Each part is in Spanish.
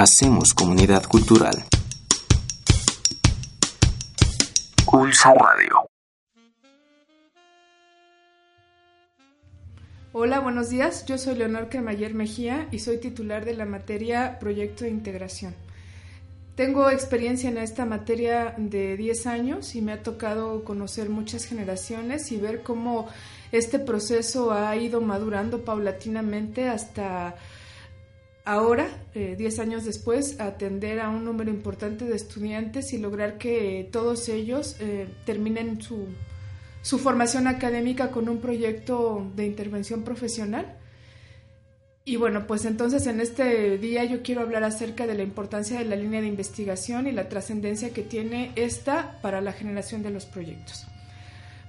Hacemos comunidad cultural. Pulso Radio. Hola, buenos días. Yo soy Leonor Cremayer Mejía y soy titular de la materia Proyecto de Integración. Tengo experiencia en esta materia de 10 años y me ha tocado conocer muchas generaciones y ver cómo este proceso ha ido madurando paulatinamente hasta ahora, 10 eh, años después, atender a un número importante de estudiantes y lograr que todos ellos eh, terminen su, su formación académica con un proyecto de intervención profesional y bueno, pues entonces en este día yo quiero hablar acerca de la importancia de la línea de investigación y la trascendencia que tiene esta para la generación de los proyectos.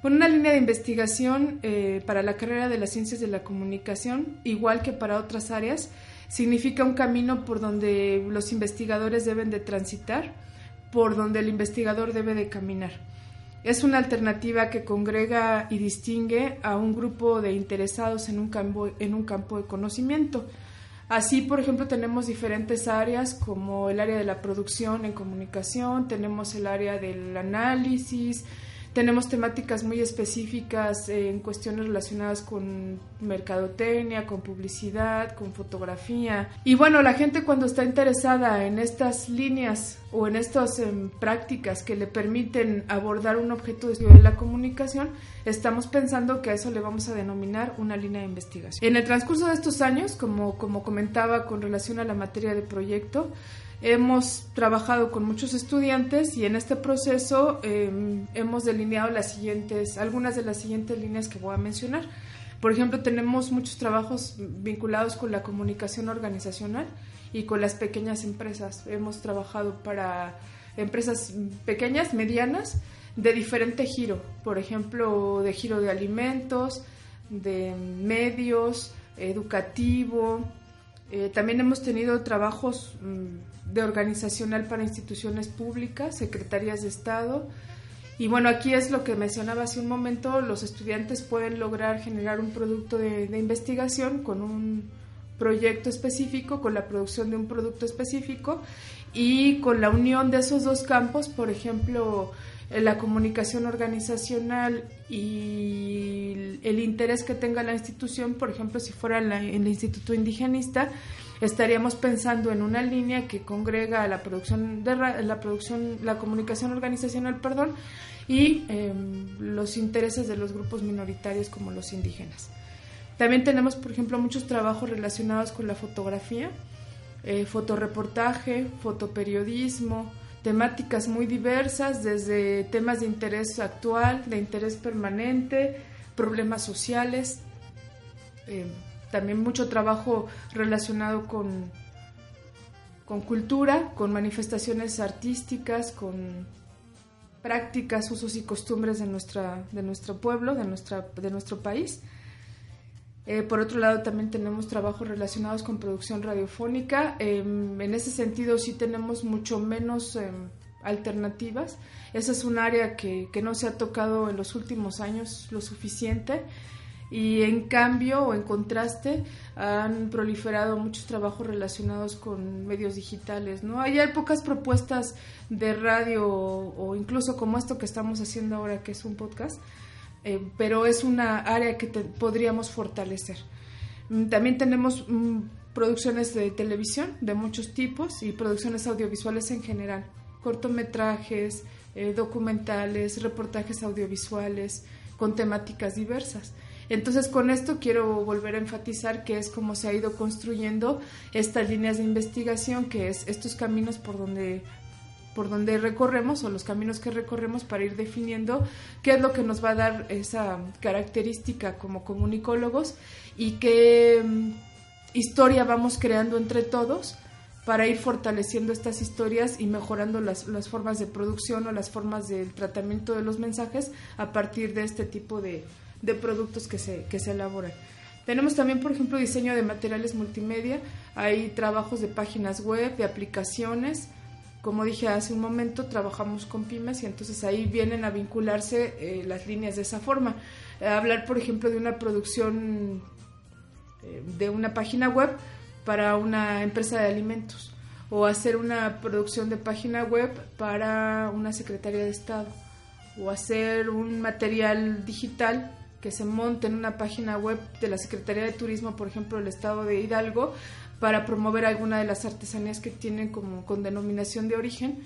Bueno, una línea de investigación eh, para la carrera de las ciencias de la comunicación, igual que para otras áreas, significa un camino por donde los investigadores deben de transitar, por donde el investigador debe de caminar. Es una alternativa que congrega y distingue a un grupo de interesados en un campo, en un campo de conocimiento. Así, por ejemplo, tenemos diferentes áreas como el área de la producción en comunicación, tenemos el área del análisis, tenemos temáticas muy específicas en cuestiones relacionadas con mercadotecnia, con publicidad, con fotografía. Y bueno, la gente cuando está interesada en estas líneas o en estas em, prácticas que le permiten abordar un objeto de la comunicación, estamos pensando que a eso le vamos a denominar una línea de investigación. En el transcurso de estos años, como, como comentaba con relación a la materia de proyecto, Hemos trabajado con muchos estudiantes y en este proceso em, hemos delineado las siguientes, algunas de las siguientes líneas que voy a mencionar. Por ejemplo, tenemos muchos trabajos vinculados con la comunicación organizacional y con las pequeñas empresas. Hemos trabajado para empresas pequeñas, medianas, de diferente giro. Por ejemplo, de giro de alimentos, de medios, educativo. Eh, también hemos tenido trabajos mm, de organizacional para instituciones públicas, secretarías de Estado. Y bueno, aquí es lo que mencionaba hace un momento, los estudiantes pueden lograr generar un producto de, investigación con un proyecto específico, con la producción de un producto específico y con la unión de esos dos campos, por ejemplo, la comunicación organizacional y el interés que tenga la institución, por ejemplo, si fuera en el Instituto Indigenista, estaríamos pensando en una línea que congrega la producción de la producción la comunicación organizacional perdón y em, los intereses de los grupos minoritarios como los indígenas. También tenemos por ejemplo muchos trabajos relacionados con la fotografía eh, fotoreportaje fotoperiodismo temáticas muy diversas desde temas de interés actual de interés permanente problemas sociales em, también mucho trabajo relacionado con, con cultura, con manifestaciones artísticas, con prácticas, usos y costumbres de, nuestra, de nuestro pueblo, de, nuestra, de nuestro país. Eh, por otro lado, también tenemos trabajos relacionados con producción radiofónica. Em, en ese sentido, sí tenemos mucho menos em, alternativas. Esa es un área que, que, no se ha tocado en los últimos años lo suficiente y en cambio o en contraste han proliferado muchos trabajos relacionados con medios digitales, ¿no? Hay, pocas propuestas de radio o, incluso como esto que estamos haciendo ahora, que es un podcast, eh, pero es una área que podríamos fortalecer. Mm, también tenemos mm, producciones de televisión de muchos tipos y producciones audiovisuales en general, cortometrajes, eh, documentales, reportajes audiovisuales con temáticas diversas. Entonces con esto quiero volver a enfatizar que es como se ha ido construyendo estas líneas de investigación, que es estos caminos por donde por donde recorremos o los caminos que recorremos para ir definiendo qué es lo que nos va a dar esa característica como comunicólogos y qué mm, historia vamos creando entre todos para ir fortaleciendo estas historias y mejorando las, las, formas de producción o las formas del tratamiento de los mensajes a partir de este tipo de, de productos que se, que se elaboran. Tenemos también, por ejemplo, diseño de materiales multimedia, hay trabajos de páginas web, de aplicaciones. Como dije hace un momento, trabajamos con pymes y entonces ahí vienen a vincularse eh, las líneas de esa forma. Eh, hablar, por ejemplo, de una producción eh, de una página web para una empresa de alimentos o hacer una producción de página web para una Secretaría de Estado o hacer un material digital que se monte en una página web de la Secretaría de Turismo, por ejemplo, del Estado de Hidalgo, para promover alguna de las artesanías que tienen como con denominación de origen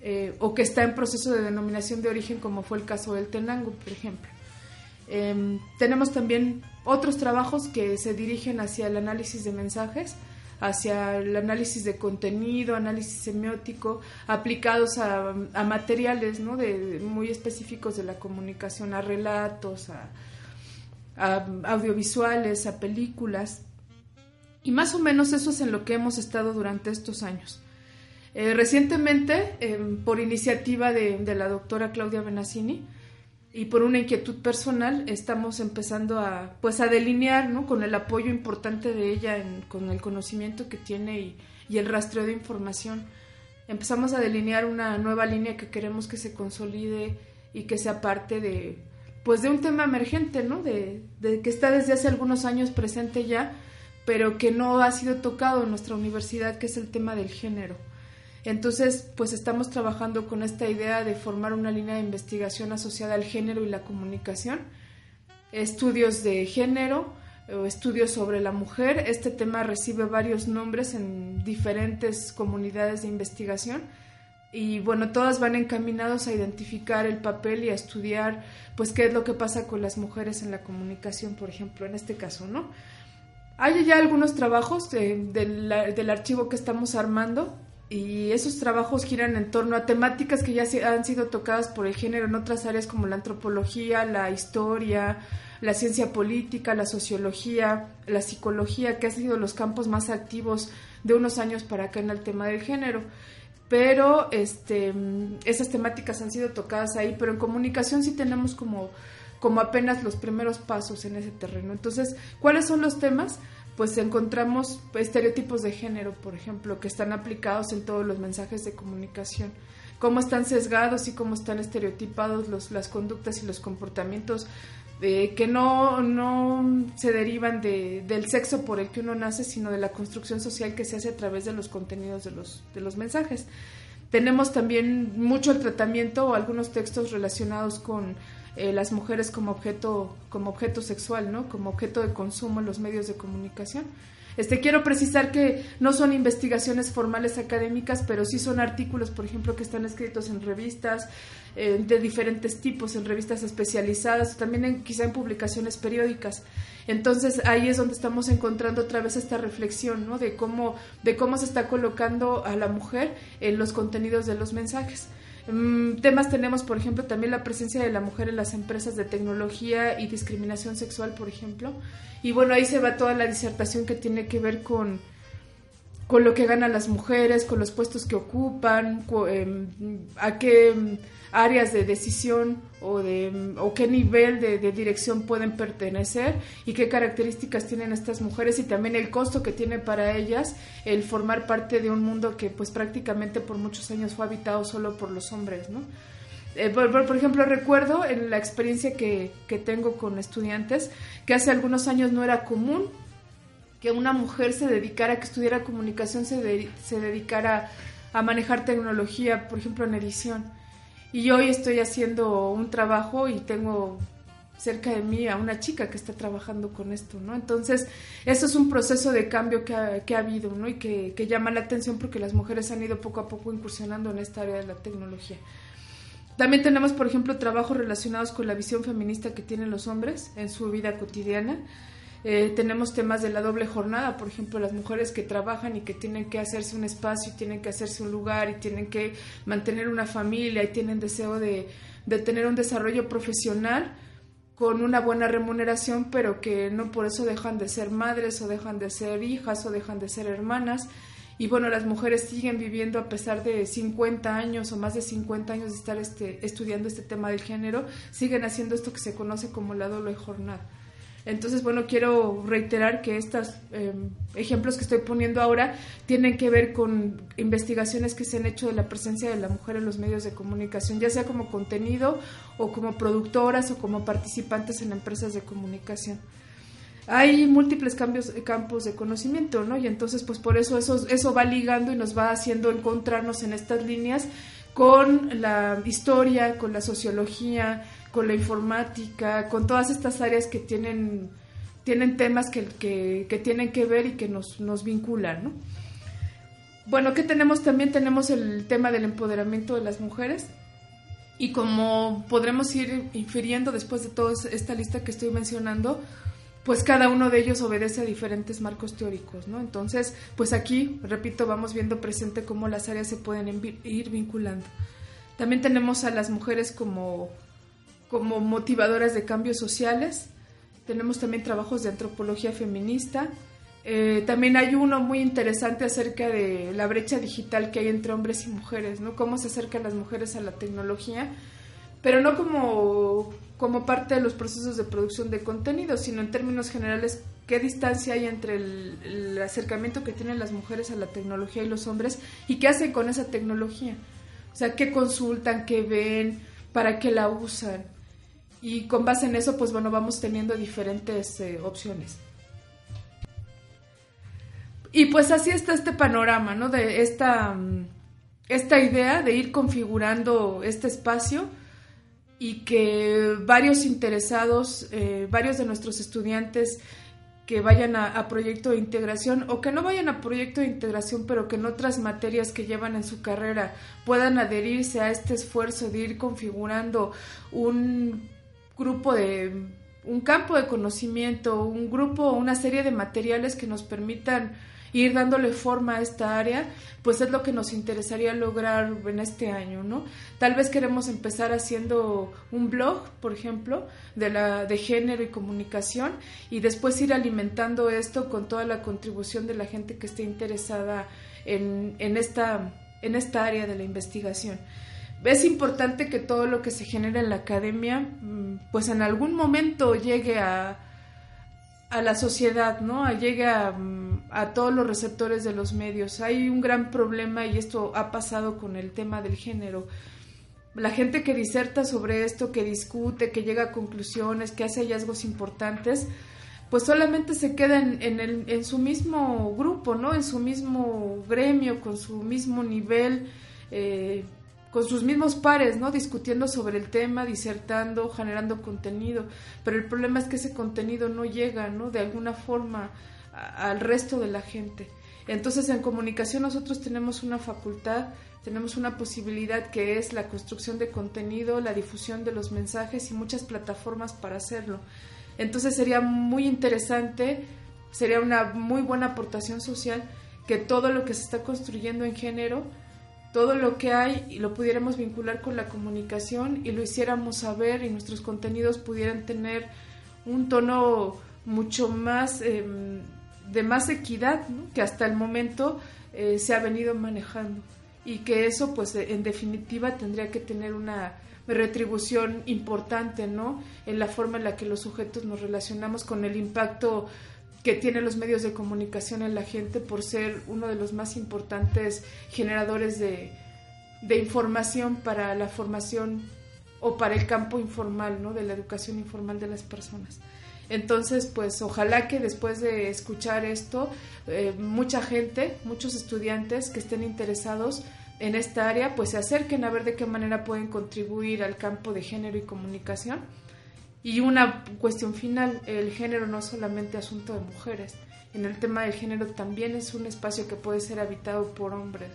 eh, o que está en proceso de denominación de origen, como fue el caso del Tenango, por ejemplo. Em, tenemos también otros trabajos que se dirigen hacia el análisis de mensajes, hacia el análisis de contenido, análisis semiótico, aplicados a, materiales ¿no? de, muy específicos de la comunicación, a relatos, a, audiovisuales, a películas. Y más o menos eso es en lo que hemos estado durante estos años. Eh, recientemente, em, por iniciativa de, de, la doctora Claudia Benassini, y por una inquietud personal estamos empezando a pues a delinear ¿no? con el apoyo importante de ella con el conocimiento que tiene y, y, el rastreo de información empezamos a delinear una nueva línea que queremos que se consolide y que sea parte de pues de un tema emergente no de, que está desde hace algunos años presente ya pero que no ha sido tocado en nuestra universidad que es el tema del género. Entonces, pues estamos trabajando con esta idea de formar una línea de investigación asociada al género y la comunicación, estudios de género, estudios sobre la mujer. Este tema recibe varios nombres en diferentes comunidades de investigación y bueno, todas van encaminados a identificar el papel y a estudiar pues qué es lo que pasa con las mujeres en la comunicación, por ejemplo, en este caso, ¿no? Hay ya algunos trabajos del, del archivo que estamos armando y esos trabajos giran en torno a temáticas que ya han sido tocadas por el género en otras áreas como la antropología, la historia, la ciencia política, la sociología, la psicología, que han sido los campos más activos de unos años para acá en el tema del género. Pero este, esas temáticas han sido tocadas ahí, pero en comunicación sí tenemos como, como apenas los primeros pasos en ese terreno. Entonces, ¿cuáles son los temas? pues encontramos estereotipos de género, por ejemplo, que están aplicados en todos los mensajes de comunicación, cómo están sesgados y cómo están estereotipados los, las conductas y los comportamientos eh, que no, no se derivan de, del sexo por el que uno nace, sino de la construcción social que se hace a través de los contenidos de los, de los mensajes. Tenemos también mucho el tratamiento o algunos textos relacionados con eh, las mujeres como objeto, como objeto sexual, ¿no? Como objeto de consumo en los medios de comunicación. Este, quiero precisar que no son investigaciones formales académicas, pero sí son artículos, por ejemplo, que están escritos en revistas eh, de diferentes tipos, en revistas especializadas, también en, quizá en publicaciones periódicas. Entonces ahí es donde estamos encontrando otra vez esta reflexión, ¿no? De cómo, de cómo se está colocando a la mujer en los contenidos de los mensajes. Mm, temas tenemos, por ejemplo, también la presencia de la mujer en las empresas de tecnología y discriminación sexual, por ejemplo. Y bueno, ahí se va toda la disertación que tiene que ver con, con lo que ganan las mujeres, con los puestos que ocupan, em, a qué áreas de decisión o, de, o qué nivel de, dirección pueden pertenecer y qué características tienen estas mujeres y también el costo que tiene para ellas el formar parte de un mundo que pues prácticamente por muchos años fue habitado solo por los hombres, ¿no? Eh, por, ejemplo, recuerdo en la experiencia que, que tengo con estudiantes que hace algunos años no era común que una mujer se dedicara, que estudiara comunicación, se, se dedicara a manejar tecnología, por ejemplo, en edición. Y hoy estoy haciendo un trabajo y tengo cerca de mí a una chica que está trabajando con esto, ¿no? Entonces, eso es un proceso de cambio que ha, que ha habido, ¿no? Y que, que, llama la atención porque las mujeres han ido poco a poco incursionando en esta área de la tecnología. También tenemos, por ejemplo, trabajos relacionados con la visión feminista que tienen los hombres en su vida cotidiana. Eh, tenemos temas de la doble jornada, por ejemplo, las mujeres que trabajan y que tienen que hacerse un espacio, y tienen que hacerse un lugar y tienen que mantener una familia y tienen deseo de, de tener un desarrollo profesional con una buena remuneración, pero que no por eso dejan de ser madres o dejan de ser hijas o dejan de ser hermanas. Y bueno, las mujeres siguen viviendo a pesar de 50 años o más de 50 años de estar este, estudiando este tema del género, siguen haciendo esto que se conoce como la doble jornada. Entonces, bueno, quiero reiterar que estos em, ejemplos que estoy poniendo ahora tienen que ver con investigaciones que se han hecho de la presencia de la mujer en los medios de comunicación, ya sea como contenido o como productoras o como participantes en empresas de comunicación. hay múltiples cambios, campos de conocimiento, ¿no? Y entonces, pues por eso, eso eso va ligando y nos va haciendo encontrarnos en estas líneas con la historia, con la sociología, con la informática, con todas estas áreas que tienen, tienen temas que, que, tienen que ver y que nos, nos vinculan, ¿no? Bueno, ¿qué tenemos? También tenemos el tema del empoderamiento de las mujeres. Y como podremos ir infiriendo después de toda esta lista que estoy mencionando, pues cada uno de ellos obedece a diferentes marcos teóricos, ¿no? Entonces, pues aquí, repito, vamos viendo presente cómo las áreas se pueden ir vinculando. También tenemos a las mujeres como, como motivadoras de cambios sociales, tenemos también trabajos de antropología feminista, eh, también hay uno muy interesante acerca de la brecha digital que hay entre hombres y mujeres, ¿no? Cómo se acercan las mujeres a la tecnología, pero no como, como parte de los procesos de producción de contenido, sino en términos generales, qué distancia hay entre el, acercamiento que tienen las mujeres a la tecnología y los hombres y qué hacen con esa tecnología. O sea, qué consultan, qué ven, para qué la usan. Y con base en eso, pues bueno, vamos teniendo diferentes eh, opciones. Y pues así está este panorama, ¿no? De esta, mm, esta idea de ir configurando este espacio y que varios interesados, eh, varios de nuestros estudiantes que vayan a, proyecto de integración o que no vayan a proyecto de integración, pero que en otras materias que llevan en su carrera puedan adherirse a este esfuerzo de ir configurando un grupo de un campo de conocimiento, un grupo, una serie de materiales que nos permitan ir dándole forma a esta área, pues es lo que nos interesaría lograr en este año, ¿no? Tal vez queremos empezar haciendo un blog, por ejemplo, de la de género y comunicación y después ir alimentando esto con toda la contribución de la gente que esté interesada en, en esta en esta área de la investigación. Es importante que todo lo que se genera en la academia, mm, pues en algún momento llegue a, a la sociedad, ¿no? Llegue a, a, todos los receptores de los medios. Hay un gran problema y esto ha pasado con el tema del género. La gente que diserta sobre esto, que discute, que llega a conclusiones, que hace hallazgos importantes, pues solamente se queda en, el, en su mismo grupo, ¿no? En su mismo gremio, con su mismo nivel eh, con sus mismos pares, ¿no? Discutiendo sobre el tema, disertando, generando contenido, pero el problema es que ese contenido no llega, ¿no? De alguna forma al resto de la gente. Entonces, en comunicación nosotros tenemos una facultad, tenemos una posibilidad que es la construcción de contenido, la difusión de los mensajes y muchas plataformas para hacerlo. Entonces, sería muy interesante, sería una muy buena aportación social que todo lo que se está construyendo en género todo lo que hay lo pudiéramos vincular con la comunicación y lo hiciéramos saber y nuestros contenidos pudieran tener un tono mucho más em, de más equidad que hasta el momento eh, se ha venido manejando y que eso pues en definitiva tendría que tener una retribución importante no en la forma en la que los sujetos nos relacionamos con el impacto que tienen los medios de comunicación en la gente por ser uno de los más importantes generadores de, información para la formación o para el campo informal, ¿no? De la educación informal de las personas. Entonces, pues ojalá que después de escuchar esto, eh, mucha gente, muchos estudiantes que estén interesados en esta área, pues se acerquen a ver de qué manera pueden contribuir al campo de género y comunicación. Y una cuestión final, el género no es solamente asunto de mujeres, en el tema del género también es un espacio que puede ser habitado por hombres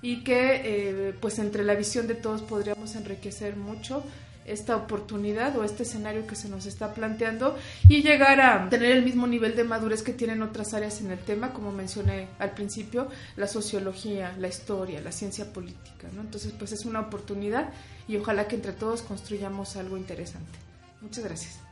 y que eh, pues entre la visión de todos podríamos enriquecer mucho esta oportunidad o este escenario que se nos está planteando y llegar a tener el mismo nivel de madurez que tienen otras áreas en el tema, como mencioné al principio, la sociología, la historia, la ciencia política. ¿no? Entonces, pues es una oportunidad y ojalá que entre todos construyamos algo interesante. Muchas gracias.